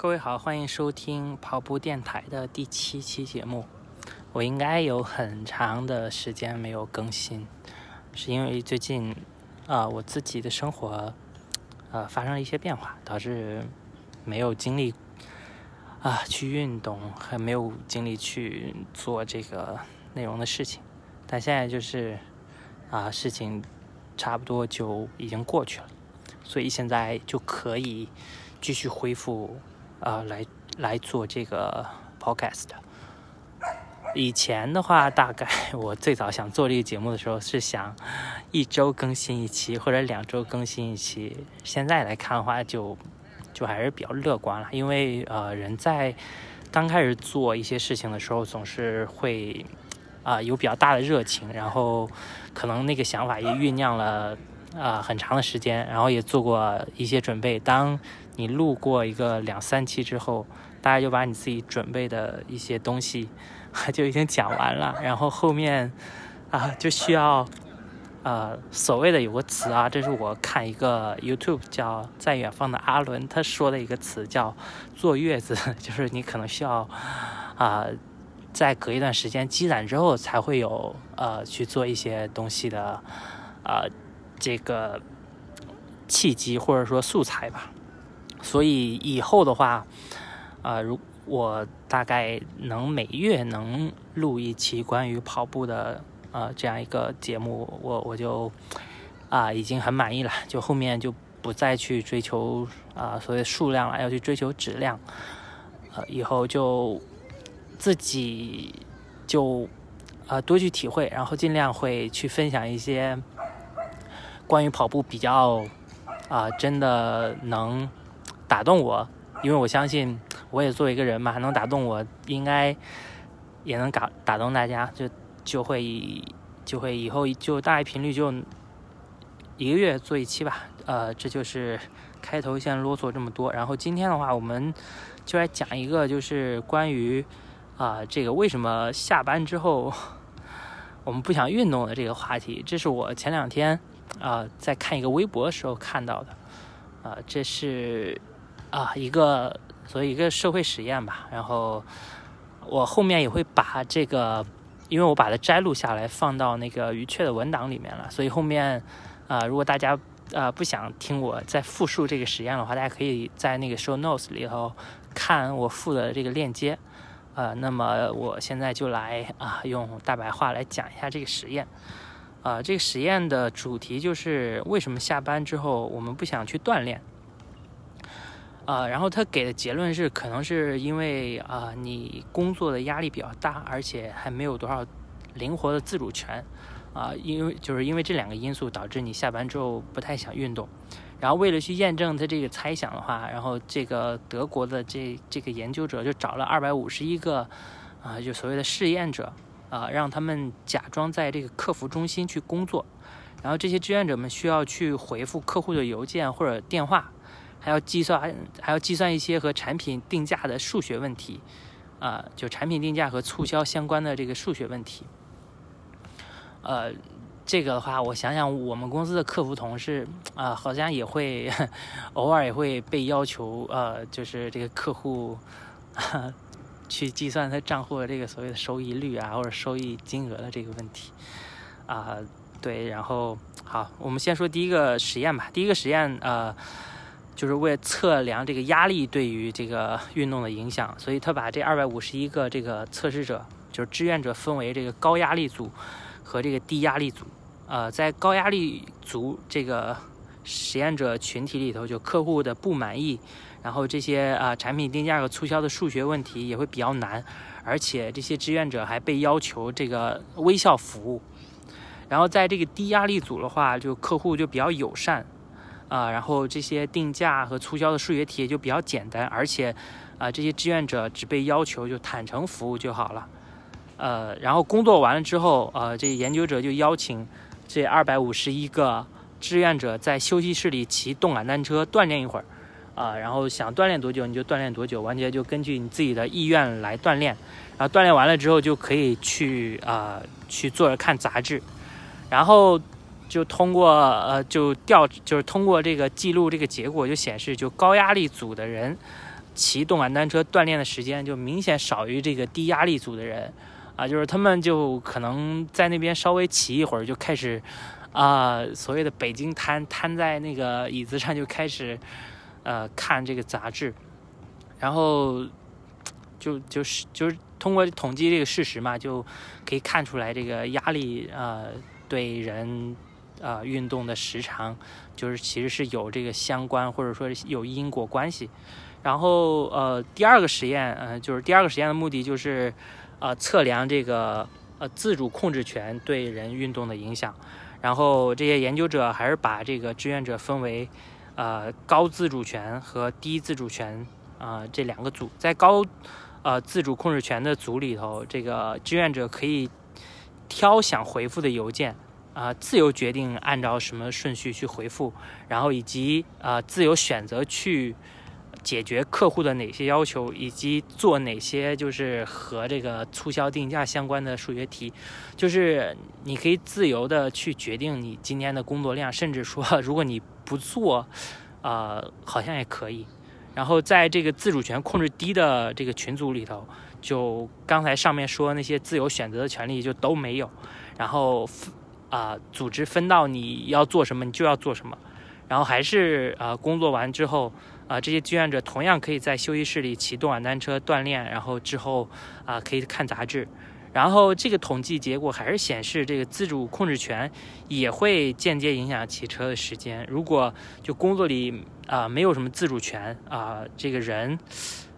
各位好，欢迎收听跑步电台的第七期节目。我应该有很长的时间没有更新，是因为最近啊、我自己的生活呃发生了一些变化，导致没有精力啊去运动，还没有精力去做这个内容的事情。但现在就是啊、事情差不多就已经过去了，所以现在就可以继续恢复啊、来来做这个 podcast。以前的话，大概我最早想做这个节目的时候是想一周更新一期或者两周更新一期。现在来看的话就，就还是比较乐观了，因为呃人在刚开始做一些事情的时候，总是会啊、有比较大的热情，然后可能那个想法也酝酿了啊、很长的时间，然后也做过一些准备。当你录过一个两三期之后，大家就把你自己准备的一些东西 就已经讲完了，然后后面啊就需要呃所谓的有个词啊，这是我看一个 YouTube 叫在远方的阿伦他说的一个词叫坐月子，就是你可能需要啊、再隔一段时间积攒之后，才会有呃去做一些东西的呃这个契机或者说素材吧。所以以后的话，呃，如我大概能每月能录一期关于跑步的呃这样一个节目，我我就啊、已经很满意了，就后面就不再去追求啊、所谓数量了，要去追求质量。呃，以后就自己就啊、多去体会，然后尽量会去分享一些关于跑步比较啊、真的能打动我，因为我相信我也作为一个人嘛，能打动我，应该也能打打动大家，就就会就会以后就大概频率就一个月做一期吧。呃，这就是开头先啰嗦这么多，然后今天的话，我们就来讲一个就是关于啊、这个为什么下班之后我们不想运动的这个话题。这是我前两天啊、在看一个微博的时候看到的，啊、这是啊、一个所以一个社会实验吧。然后我后面也会把这个，因为我把它摘录下来放到那个鱼雀的文档里面了，所以后面啊、如果大家啊不想听我再复述这个实验的话，大家可以在那个 show notes 里头看我附的这个链接。呃，那么我现在就来啊、用大白话来讲一下这个实验。啊、这个实验的主题就是为什么下班之后我们不想去锻炼。啊、然后他给的结论是，可能是因为啊、你工作的压力比较大，而且还没有多少灵活的自主权。啊、因为就是因为这两个因素导致你下班之后不太想运动。然后为了去验证他这个猜想的话，然后这个德国的这这个研究者就找了二百五十一个啊、就所谓的试验者啊、让他们假装在这个客服中心去工作，然后这些志愿者们需要去回复客户的邮件或者电话，还要计算还要计算一些和产品定价的数学问题，啊、就产品定价和促销相关的这个数学问题，呃。这个的话，我想想，我们公司的客服同事啊、好像也会 偶尔也会被要求，呃，就是这个客户、去计算他账户的这个所谓的收益率啊，或者收益金额的这个问题啊、对，然后好，我们先说第一个实验吧。第一个实验，呃，就是为了测量这个压力对于这个运动的影响，所以他把这二百五十一个这个测试者，就是志愿者分为这个高压力组和这个低压力组。呃，在高压力组这个实验者群体里头，就客户的不满意，然后这些啊、产品定价和促销的数学问题也会比较难，而且这些志愿者还被要求这个微笑服务。然后在这个低压力组的话，就客户就比较友善，啊、然后这些定价和促销的数学题也就比较简单，而且啊、这些志愿者只被要求就坦诚服务就好了。呃，然后工作完了之后，呃，这研究者就邀请这二百五十一个志愿者在休息室里骑动感单车锻炼一会儿，啊、然后想锻炼多久你就锻炼多久，完全就根据你自己的意愿来锻炼。然后锻炼完了之后就可以去啊、去坐着看杂志，然后就通过呃就调就是通过这个记录这个结果就显示，就高压力组的人骑动感单车锻炼的时间就明显少于这个低压力组的人，啊，就是他们就可能在那边稍微骑一会儿就开始，啊，所谓的北京瘫瘫在那个椅子上就开始，呃，看这个杂志，然后就就是就是通过统计这个事实嘛，就可以看出来这个压力啊对人啊运动的时长就是其实是有这个相关或者说有因果关系。然后，呃，第二个实验，呃，就是第二个实验的目的就是，呃，测量这个呃自主控制权对人运动的影响。然后这些研究者还是把这个志愿者分为，呃，高自主权和低自主权啊这两个组。在高，呃，自主控制权的组里头，这个志愿者可以挑想回复的邮件，啊，自由决定按照什么顺序去回复，然后以及啊自由选择去。解决客户的哪些要求，以及做哪些就是和这个促销定价相关的数学题，就是你可以自由的去决定你今天的工作量，甚至说如果你不做，呃，好像也可以。然后在这个自主权控制低的这个群组里头，就刚才上面说那些自由选择的权利就都没有。然后啊，组织分到你要做什么，你就要做什么。然后还是啊，工作完之后。啊，这些志愿者同样可以在休息室里骑动感单车锻炼，然后之后啊可以看杂志，然后这个统计结果还是显示，这个自主控制权也会间接影响骑车的时间。如果就工作里啊没有什么自主权啊，这个人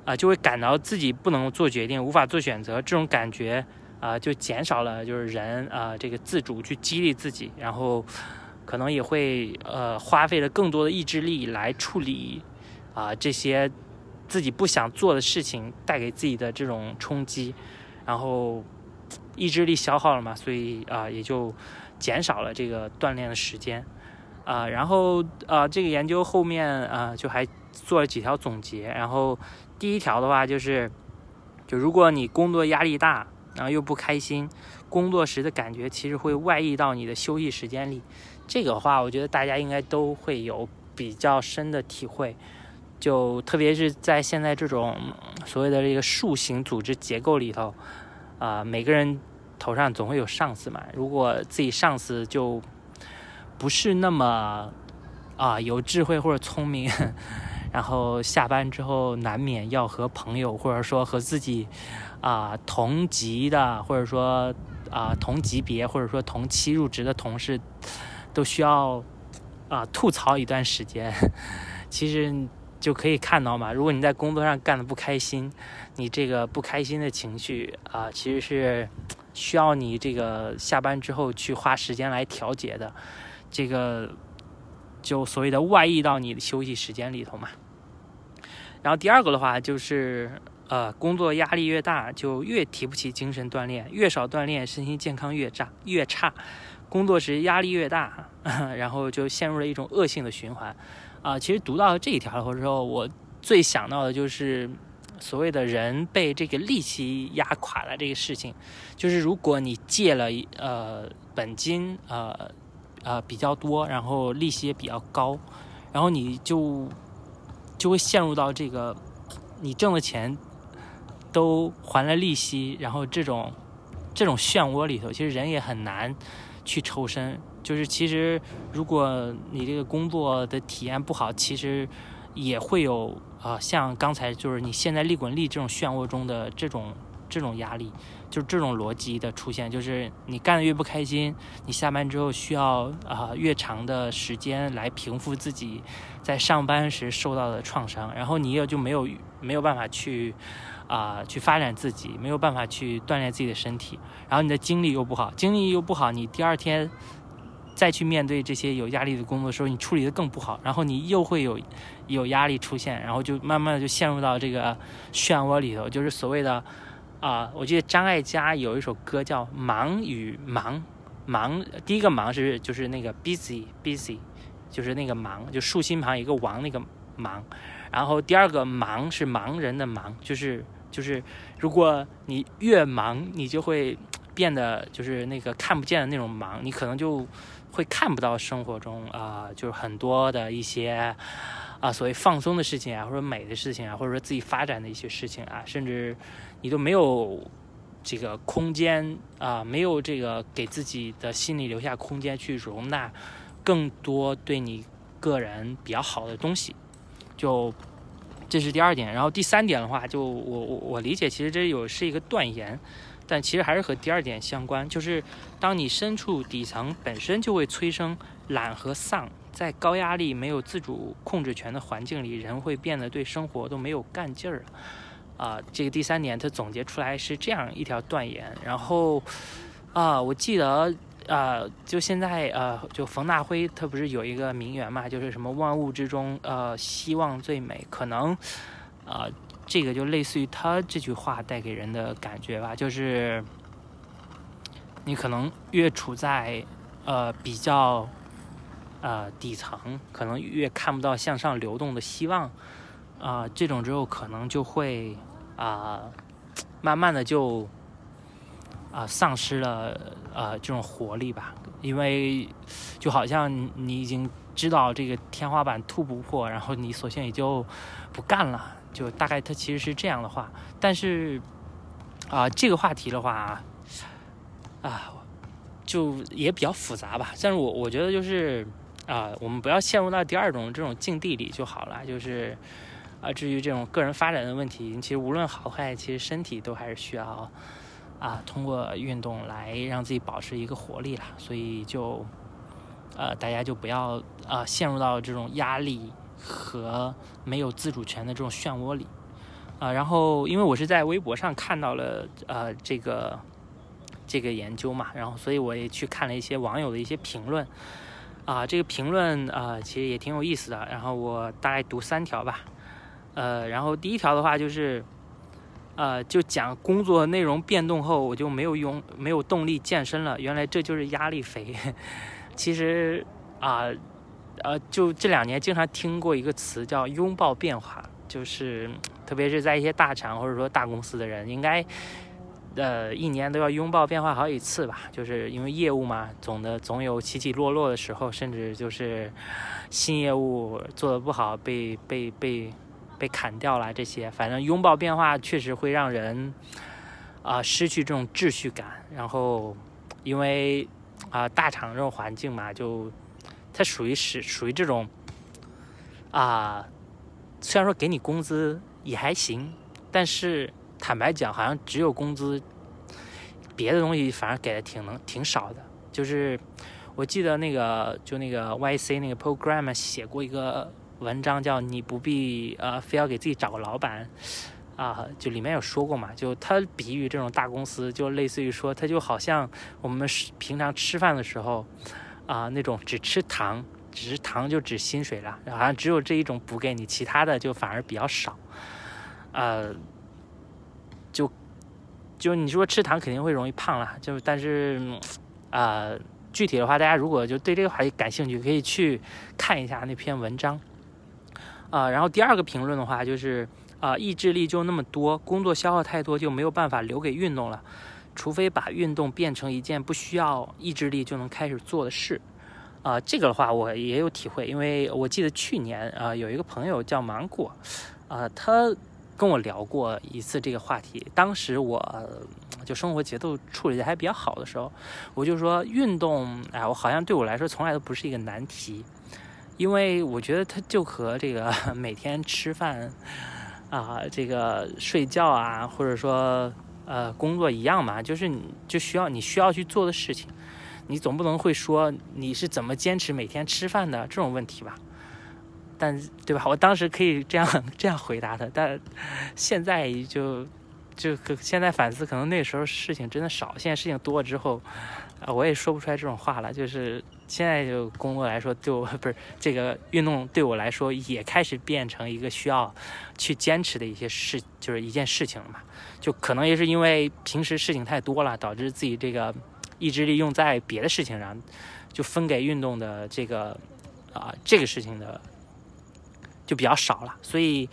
啊就会感到自己不能做决定，无法做选择，这种感觉啊就减少了，就是人啊这个自主去激励自己，然后可能也会呃花费了更多的意志力来处理。啊，这些自己不想做的事情带给自己的这种冲击，然后意志力消耗了嘛，所以啊，也就减少了这个锻炼的时间啊。然后啊，这个研究后面啊，就还做了几条总结。然后第一条的话就是，就如果你工作压力大，然后又不开心，工作时的感觉其实会外溢到你的休息时间里。这个话，我觉得大家应该都会有比较深的体会。就特别是在现在这种所谓的这个树形组织结构里头，啊，每个人头上总会有上司嘛。如果自己上司就不是那么啊有智慧或者聪明，然后下班之后难免要和朋友或者说和自己啊同级的，或者说啊同级别或者说同期入职的同事，都需要啊吐槽一段时间。其实。就可以看到嘛，如果你在工作上干的不开心，你这个不开心的情绪啊，其实是需要你这个下班之后去花时间来调节的。这个就所谓的外溢到你的休息时间里头嘛。然后第二个的话就是，呃，工作压力越大，就越提不起精神锻炼，越少锻炼，身心健康越差越差。工作时压力越大，然后就陷入了一种恶性的循环。啊，其实读到这一条的时候，我最想到的就是所谓的人被这个利息压垮了这个事情。就是如果你借了呃本金呃呃比较多，然后利息也比较高，然后你就就会陷入到这个你挣的钱都还了利息，然后这种这种漩涡里头，其实人也很难去抽身。就是其实，如果你这个工作的体验不好，其实也会有啊，像刚才就是你现在利滚利这种漩涡中的这种这种压力，就是这种逻辑的出现，就是你干的越不开心，你下班之后需要啊越长的时间来平复自己在上班时受到的创伤，然后你也就没有没有办法去啊去发展自己，没有办法去锻炼自己的身体，然后你的精力又不好，精力又不好，你第二天。再去面对这些有压力的工作的时候，你处理的更不好，然后你又会有有压力出现，然后就慢慢的就陷入到这个漩涡里头，就是所谓的啊，我记得张艾嘉有一首歌叫《忙与忙》，忙第一个忙是就是那个 busy busy，就是那个忙，就竖心旁一个王那个忙，然后第二个忙是盲人的忙，就是就是如果你越忙，你就会变得就是那个看不见的那种忙，你可能就。会看不到生活中啊，就是很多的一些啊所谓放松的事情啊，或者美的事情啊，或者说自己发展的一些事情啊，甚至你都没有这个空间啊，没有这个给自己的心里留下空间去容纳更多对你个人比较好的东西，就。这是第二点，然后第三点的话，就我我我理解，其实这有是一个断言，但其实还是和第二点相关，就是当你身处底层，本身就会催生懒和丧，在高压力、没有自主控制权的环境里，人会变得对生活都没有干劲儿啊，这个第三点他总结出来是这样一条断言，然后啊，我记得。呃，就现在，呃，就冯大辉他不是有一个名言嘛，就是什么万物之中，呃，希望最美。可能，呃，这个就类似于他这句话带给人的感觉吧，就是你可能越处在呃比较呃底层，可能越看不到向上流动的希望，啊，这种之后可能就会啊，慢慢的就。啊，丧失了呃这种活力吧，因为就好像你已经知道这个天花板突不破，然后你索性也就不干了，就大概它其实是这样的话。但是啊，这个话题的话啊，就也比较复杂吧。但是我我觉得就是啊，我们不要陷入到第二种这种境地里就好了。就是啊，至于这种个人发展的问题，其实无论好坏，其实身体都还是需要。啊，通过运动来让自己保持一个活力了，所以就，呃，大家就不要啊陷入到这种压力和没有自主权的这种漩涡里，啊，然后因为我是在微博上看到了呃这个这个研究嘛，然后所以我也去看了一些网友的一些评论，啊，这个评论啊其实也挺有意思的，然后我大概读三条吧，呃，然后第一条的话就是。呃，就讲工作内容变动后，我就没有用没有动力健身了。原来这就是压力肥。其实啊，呃，就这两年经常听过一个词叫拥抱变化，就是特别是在一些大厂或者说大公司的人，应该呃一年都要拥抱变化好几次吧。就是因为业务嘛，总的总有起起落落的时候，甚至就是新业务做的不好，被被被。被被砍掉了这些，反正拥抱变化确实会让人啊失去这种秩序感。然后，因为啊大厂这种环境嘛，就它属于是属于这种啊，虽然说给你工资也还行，但是坦白讲，好像只有工资，别的东西反而给的挺能挺少的。就是我记得那个就那个 YC 那个 program 写过一个。文章叫你不必呃非要给自己找个老板啊，就里面有说过嘛，就他比喻这种大公司，就类似于说，他就好像我们平常吃饭的时候啊，那种只吃糖，只是糖就指薪水了，好像只有这一种补给你，其他的就反而比较少，呃，就就你说吃糖肯定会容易胖了，就但是啊，具体的话，大家如果就对这个话题感兴趣，可以去看一下那篇文章。啊，然后第二个评论的话就是，啊，意志力就那么多，工作消耗太多就没有办法留给运动了，除非把运动变成一件不需要意志力就能开始做的事。啊，这个的话我也有体会，因为我记得去年啊有一个朋友叫芒果，啊，他跟我聊过一次这个话题，当时我就生活节奏处理的还比较好的时候，我就说运动，哎，我好像对我来说从来都不是一个难题。因为我觉得它就和这个 每天吃饭啊，这个睡觉啊，或者说呃工作一样嘛，就是你就需要你需要去做的事情，你总不能会说你是怎么坚持每天吃饭的这种问题吧？但对吧？我当时可以这样 这样回答他，但现在就就现在反思，可能那时候事情真的少，现在事情多了之后。啊，我也说不出来这种话了。就是现在就工作来说，对我 不是这个运动对我来说也开始变成一个需要去坚持的一些事，就是一件事情了嘛。就可能也是因为平时事情太多了，导致自己这个意志力用在别的事情上，就分给运动的这个啊这个事情的就比较少了。所以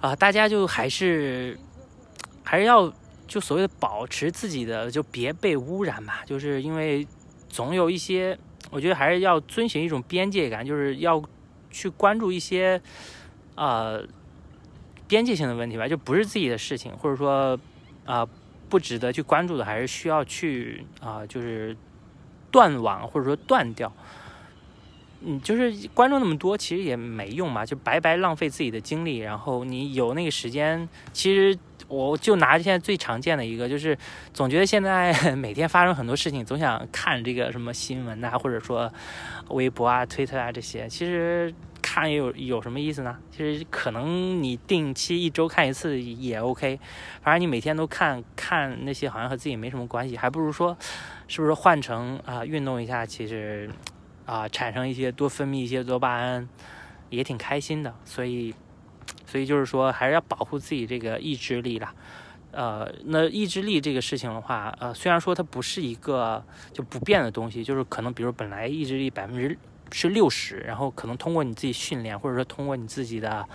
啊，大家就还是还是要。就所谓的保持自己的，就别被污染嘛。就是因为总有一些，我觉得还是要遵循一种边界感，就是要去关注一些呃边界性的问题吧，就不是自己的事情，或者说啊不值得去关注的，还是需要去啊就是断网或者说断掉。嗯，就是关注那么多，其实也没用嘛，就白白浪费自己的精力。然后你有那个时间，其实我就拿现在最常见的一个，就是总觉得现在每天发生很多事情，总想看这个什么新闻呐，或者说微博啊、推特啊这些。其实看有有什么意思呢？其实可能你定期一周看一次也 OK，反正你每天都看看那些，好像和自己没什么关系，还不如说是不是换成啊运动一下，其实。啊，产生一些多分泌一些多巴胺，也挺开心的。所以，所以就是说，还是要保护自己这个意志力啦。呃，那意志力这个事情的话，呃，虽然说它不是一个就不变的东西，就是可能比如本来意志力百分之是六十，然后可能通过你自己训练，或者说通过你自己的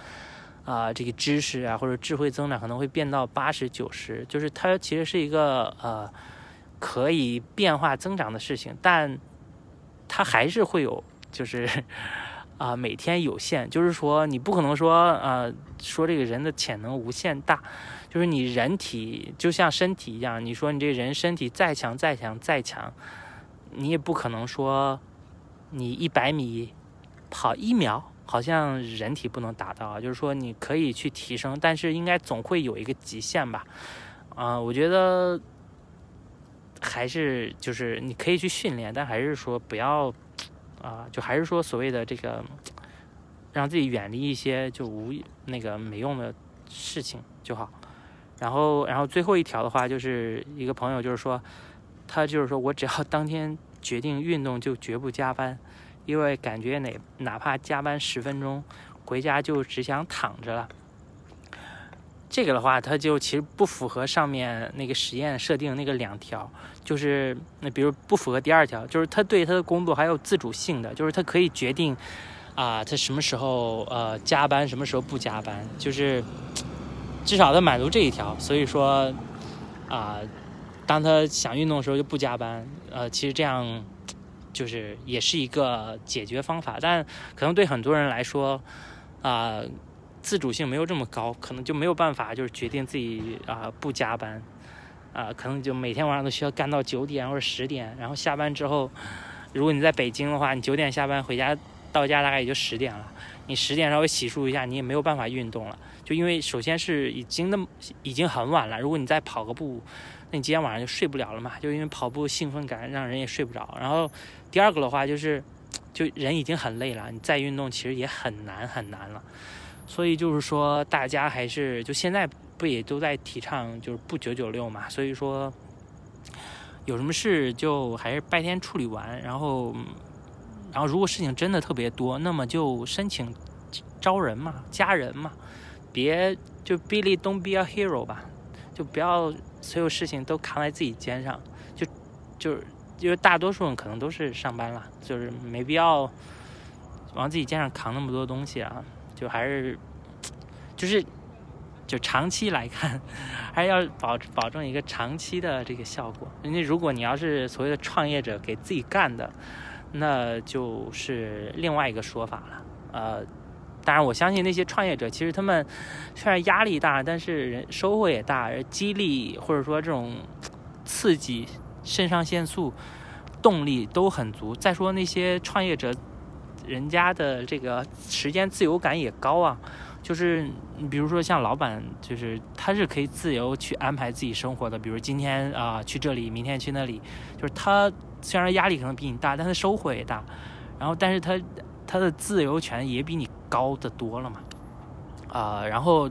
啊这个知识啊或者智慧增长，可能会变到八十九十。就是它其实是一个呃可以变化增长的事情，但。它还是会有，就是啊，每天有限，就是说你不可能说呃，说这个人的潜能无限大，就是你人体就像身体一样，你说你这人身体再强再强再强，你也不可能说你一百米跑一秒，好像人体不能达到，就是说你可以去提升，但是应该总会有一个极限吧？啊，我觉得。还是就是你可以去训练，但还是说不要啊，就还是说所谓的这个，让自己远离一些就无那个没用的事情就好。然后，然后最后一条的话，就是一个朋友就是说，他就是说我只要当天决定运动，就绝不加班，因为感觉哪哪怕加班十分钟，回家就只想躺着了。这个的话，它就其实不符合上面那个实验设定那个两条，就是那比如不符合第二条，就是他对他的工作还有自主性的，就是他可以决定啊，他什么时候呃加班，什么时候不加班，就是至少他满足这一条。所以说啊，当他想运动的时候就不加班，呃，其实这样就是也是一个解决方法，但可能对很多人来说啊。自主性没有这么高，可能就没有办法，就是决定自己啊不加班，啊可能就每天晚上都需要干到九点或者十点，然后下班之后，如果你在北京的话，你九点下班回家到家大概也就十点了，你十点稍微洗漱一下，你也没有办法运动了，就因为首先是已经那么已经很晚了，如果你再跑个步，那你今天晚上就睡不了了嘛，就因为跑步兴奋感让人也睡不着。然后第二个的话就是，就人已经很累了，你再运动其实也很难很难了。所以就是说，大家还是就现在不也都在提倡就是不九九六嘛？所以说，有什么事就还是白天处理完，然后，然后如果事情真的特别多，那么就申请招人嘛，加人嘛，别就 Billy don't be a hero 吧，就不要所有事情都扛在自己肩上，就就是因为大多数人可能都是上班了，就是没必要往自己肩上扛那么多东西啊。就还是，就是，就长期来看，还要保保证一个长期的这个效果。因为如果你要是所谓的创业者给自己干的，那就是另外一个说法了。呃，当然我相信那些创业者，其实他们虽然压力大，但是人收获也大，激励或者说这种刺激、肾上腺素、动力都很足。再说那些创业者。人家的这个时间自由感也高啊，就是你比如说像老板，就是他是可以自由去安排自己生活的，比如今天啊去这里，明天去那里，就是他虽然压力可能比你大，但是收获也大，然后但是他他的自由权也比你高的多了嘛，啊，然后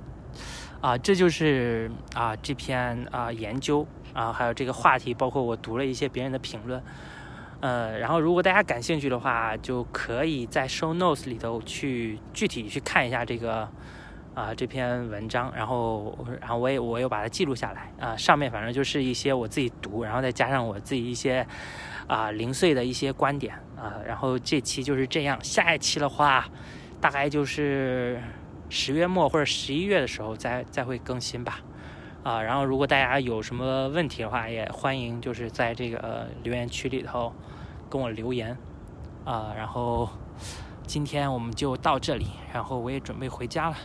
啊这就是啊这篇啊研究啊还有这个话题，包括我读了一些别人的评论。呃，然后如果大家感兴趣的话，就可以在 show notes 里头去具体去看一下这个啊这篇文章，然后然后我也我又把它记录下来啊，上面反正就是一些我自己读，然后再加上我自己一些啊零碎的一些观点啊，然后这期就是这样，下一期的话大概就是十月末或者十一月的时候再再会更新吧。啊，然后如果大家有什么问题的话，也欢迎就是在这个留言区里头跟我留言，啊，然后今天我们就到这里，然后我也准备回家了。